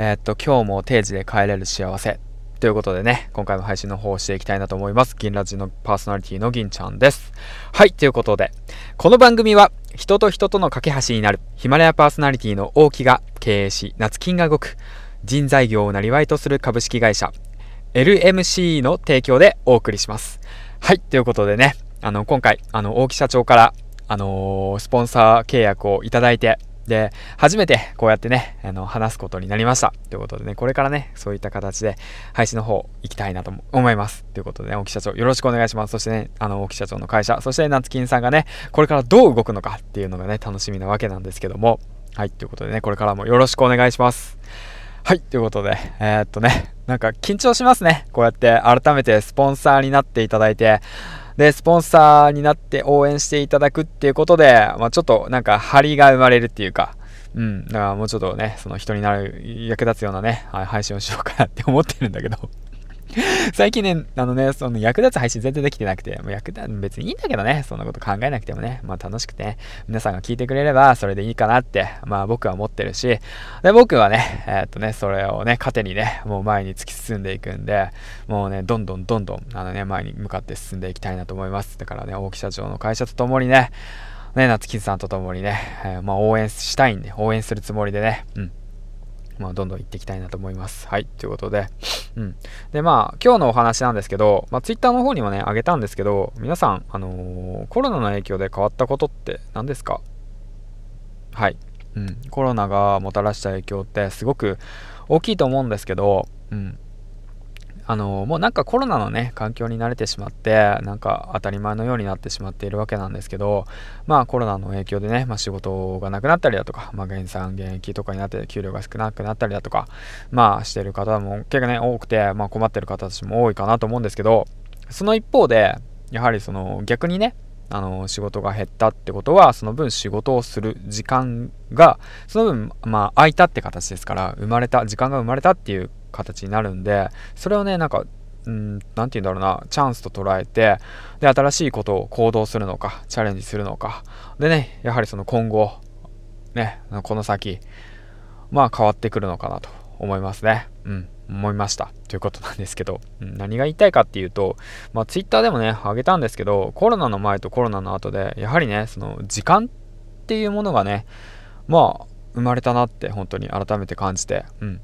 えー、っと、今日も定時で帰れる幸せ。ということでね、今回も配信の方をしていきたいなと思います。銀ラジのパーソナリティの銀ちゃんです。はい、ということで、この番組は人と人との架け橋になるヒマラヤパーソナリティの大木が経営し、夏金が動く人材業をなりわいとする株式会社 LMC の提供でお送りします。はい、ということでね、あの、今回、あの、大木社長から、あのー、スポンサー契約をいただいて、で、初めてこうやってね、あの、話すことになりました。ということでね、これからね、そういった形で配信の方行きたいなと思います。ということでね、大木社長よろしくお願いします。そしてね、あの、大木社長の会社、そして夏金さんがね、これからどう動くのかっていうのがね、楽しみなわけなんですけども、はい、ということでね、これからもよろしくお願いします。はい、ということで、えー、っとね、なんか緊張しますね。こうやって改めてスポンサーになっていただいて、で、スポンサーになって応援していただくっていうことで、まあ、ちょっとなんか張りが生まれるっていうか、うん、だからもうちょっとね、その人になる、役立つようなね、配信をしようかなって思ってるんだけど。最近ね、あのね、その役立つ配信全然できてなくて、もう役立別にいいんだけどね、そんなこと考えなくてもね、まあ楽しくて、ね、皆さんが聞いてくれればそれでいいかなって、まあ僕は思ってるし、で、僕はね、えー、っとね、それをね、糧にね、もう前に突き進んでいくんで、もうね、どんどんどんどん、あのね、前に向かって進んでいきたいなと思います。だからね、大木社長の会社とともにね、ね、夏木さんとともにね、えー、まあ応援したいんで、応援するつもりでね、うん。まあ、どんどん行っていきたいなと思います。はい。ということで、うん。で、まあ、今日のお話なんですけど、まあ、Twitter の方にもね、あげたんですけど、皆さん、あのー、コロナの影響で変わったことって何ですか？はい。うん。コロナがもたらした影響ってすごく大きいと思うんですけど、うん。あのもうなんかコロナのね環境に慣れてしまってなんか当たり前のようになってしまっているわけなんですけどまあコロナの影響でね、まあ、仕事がなくなったりだとか、まあ、減産減益とかになって給料が少なくなったりだとかまあしてる方も結構ね多くて、まあ、困ってる方たちも多いかなと思うんですけどその一方でやはりその逆にねあの仕事が減ったってことはその分仕事をする時間がその分まあ空いたって形ですから生まれた時間が生まれたっていう形になるんでそれをねなんか何て言うんだろうなチャンスと捉えてで新しいことを行動するのかチャレンジするのか。でねやはりその今後ねこの先まあ変わってくるのかなと思いますね。うん思いました。ということなんですけど、うん、何が言いたいかっていうと、まあ、Twitter でもねあげたんですけどコロナの前とコロナの後でやはりねその時間っていうものがねまあ生まれたなって本当に改めて感じて、うん、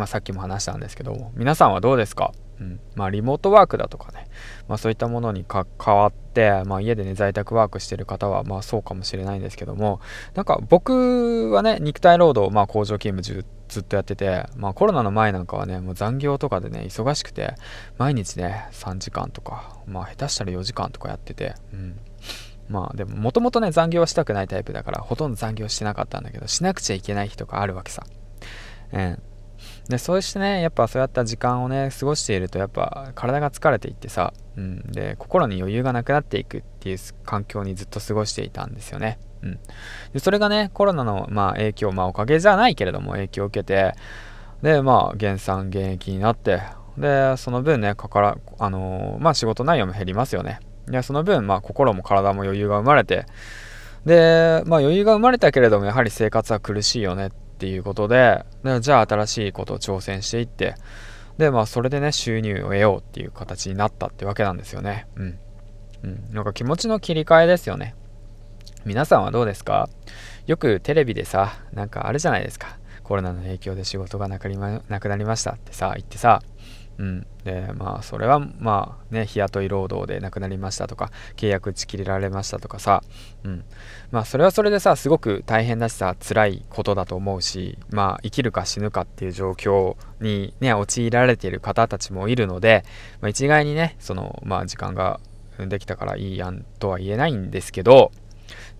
まあ、さっきも話したんですけど皆さんはどうですか、うん。まあ、リモートワークだとかね、まあ、そういったものに関わって、まあ、家でね在宅ワークしてる方はまあそうかもしれないんですけどもなんか僕はね肉体労働、まあ、工場勤務ずっとやってて、まあ、コロナの前なんかはねもう残業とかでね忙しくて毎日ね3時間とか、まあ、下手したら4時間とかやってて、うん、まあでももともとね残業はしたくないタイプだからほとんど残業してなかったんだけどしなくちゃいけない日とかあるわけさ。えーでそうしてねやっぱそうやった時間をね過ごしているとやっぱ体が疲れていってさ、うん、で心に余裕がなくなっていくっていう環境にずっと過ごしていたんですよね、うん、でそれがねコロナの、まあ、影響まあおかげじゃないけれども影響を受けてでまあ減産減益になってでその分ねかからあのー、まあ仕事内容も減りますよね。でその分まあ心も体も余裕が生まれてでまあ余裕が生まれたけれどもやはり生活は苦しいよねっていうことでじゃあ新しいことを挑戦していってでまあそれでね収入を得ようっていう形になったってわけなんですよね。うん。うん、なんか気持ちの切り替えですよね。皆さんはどうですか？よくテレビでさなんかあるじゃないですか。コロナの影響で仕事がなくなりましたってさ言ってさうん、でまあそれはまあね日雇い労働で亡くなりましたとか契約打ち切れられましたとかさ、うん、まあそれはそれでさすごく大変だしさ辛いことだと思うしまあ生きるか死ぬかっていう状況にね陥られている方たちもいるので、まあ、一概にねそのまあ時間ができたからいいやんとは言えないんですけど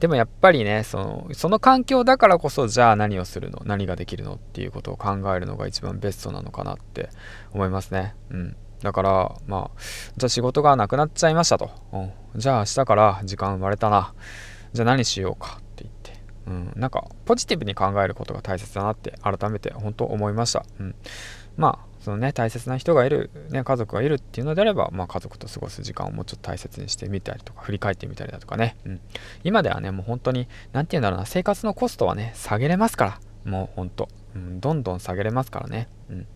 でもやっぱりねそのその環境だからこそじゃあ何をするの？何ができるのっていうことを考えるのが一番ベストなのかなって思いますね。うん。だからまあじゃあ仕事がなくなっちゃいましたと、うん、じゃあ明日から時間生まれたな。じゃあ何しようか、うん、なんかポジティブに考えることが大切だなって改めて本当思いました、うん、まあそのね大切な人がいる、ね、家族がいるっていうのであれば、まあ、家族と過ごす時間をもうちょっと大切にしてみたりとか振り返ってみたりだとかね、うん、今ではねもう本当に何て言うんだろうな生活のコストはね下げれますから。もう本当。うん、どんどん下げれますからね。うん。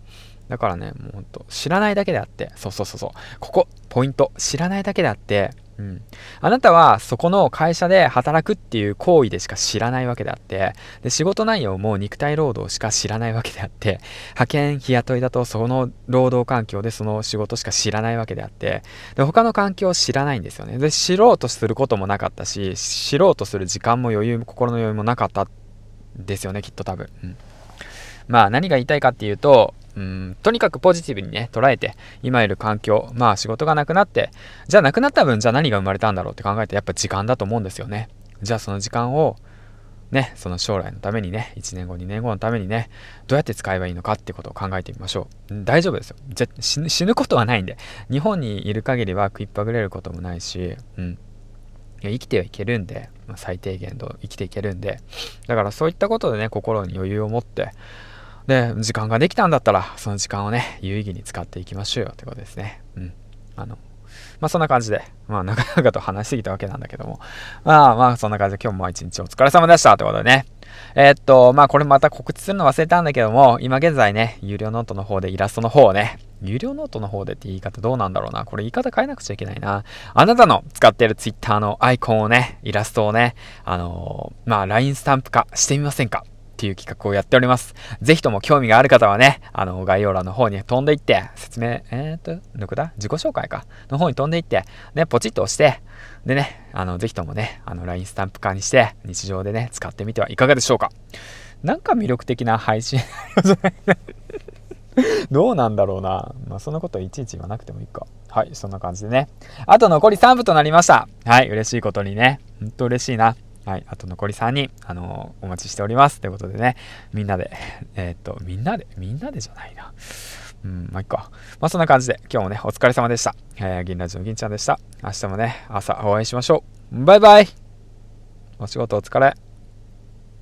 だからね、もうほんと、知らないだけであって、そうそうそうそう、ここ、ポイント、知らないだけであって、うん、あなたはそこの会社で働くっていう行為でしか知らないわけであってで仕事内容も肉体労働しか知らないわけであって派遣日雇いだとその労働環境でその仕事しか知らないわけであってで他の環境を知らないんですよね。で知ろうとすることもなかったし知ろうとする時間も余裕心の余裕もなかったですよねきっと多分、うん、まあ何が言いたいかっていうとうん、とにかくポジティブにね、捉えて、今いる環境、まあ仕事がなくなって、じゃあなくなった分、じゃあ何が生まれたんだろうって考えて、やっぱ時間だと思うんですよね。じゃあその時間を、ね、その将来のためにね、1年後、2年後のためにね、どうやって使えばいいのかってことを考えてみましょう。大丈夫ですよ。死ぬことはないんで。日本にいる限りは食いっぱぐれることもないし、うん。生きてはいけるんで、まあ、最低限度生きていけるんで、だからそういったことでね、心に余裕を持って、で、時間ができたんだったら、その時間をね、有意義に使っていきましょうよってことですね。うん。あの、まあそんな感じで、まあなかなかと話しすぎたわけなんだけども、まあまあそんな感じで今日も一日お疲れ様でしたってことでね。えー、っと、まあこれまた告知するの忘れたんだけども、今現在ね、有料ノートの方でイラストの方をね、有料ノートの方でって言い方どうなんだろうな。これ言い方変えなくちゃいけないな。あなたの使っている Twitter のアイコンをね、イラストをね、あのー、まあ LINE スタンプ化してみませんか？っていう企画をやっております。ぜひとも興味がある方はね、あの、概要欄の方に飛んでいって、説明、えー、っと、どこだ？自己紹介か。の方に飛んでいって、ね、ポチッと押して、でね、あの、ぜひともね、あの、LINE スタンプ化にして、日常でね、使ってみてはいかがでしょうか。なんか魅力的な配信 どうなんだろうな。まあ、そんなこといちいち言わなくてもいいか。はい、そんな感じでね。あと残り3分となりました。はい、嬉しいことにね。ほんと嬉しいな。はい、あと残り3人、あのー、お待ちしております。ということでね、みんなで、えー、っと、みんなで、みんなでじゃないな。うん、まあ、いっか。まあ、そんな感じで、今日もね、お疲れ様でした。えー、銀ラジオ銀ちゃんでした。明日もね、朝お会いしましょう。バイバイお仕事お疲れ。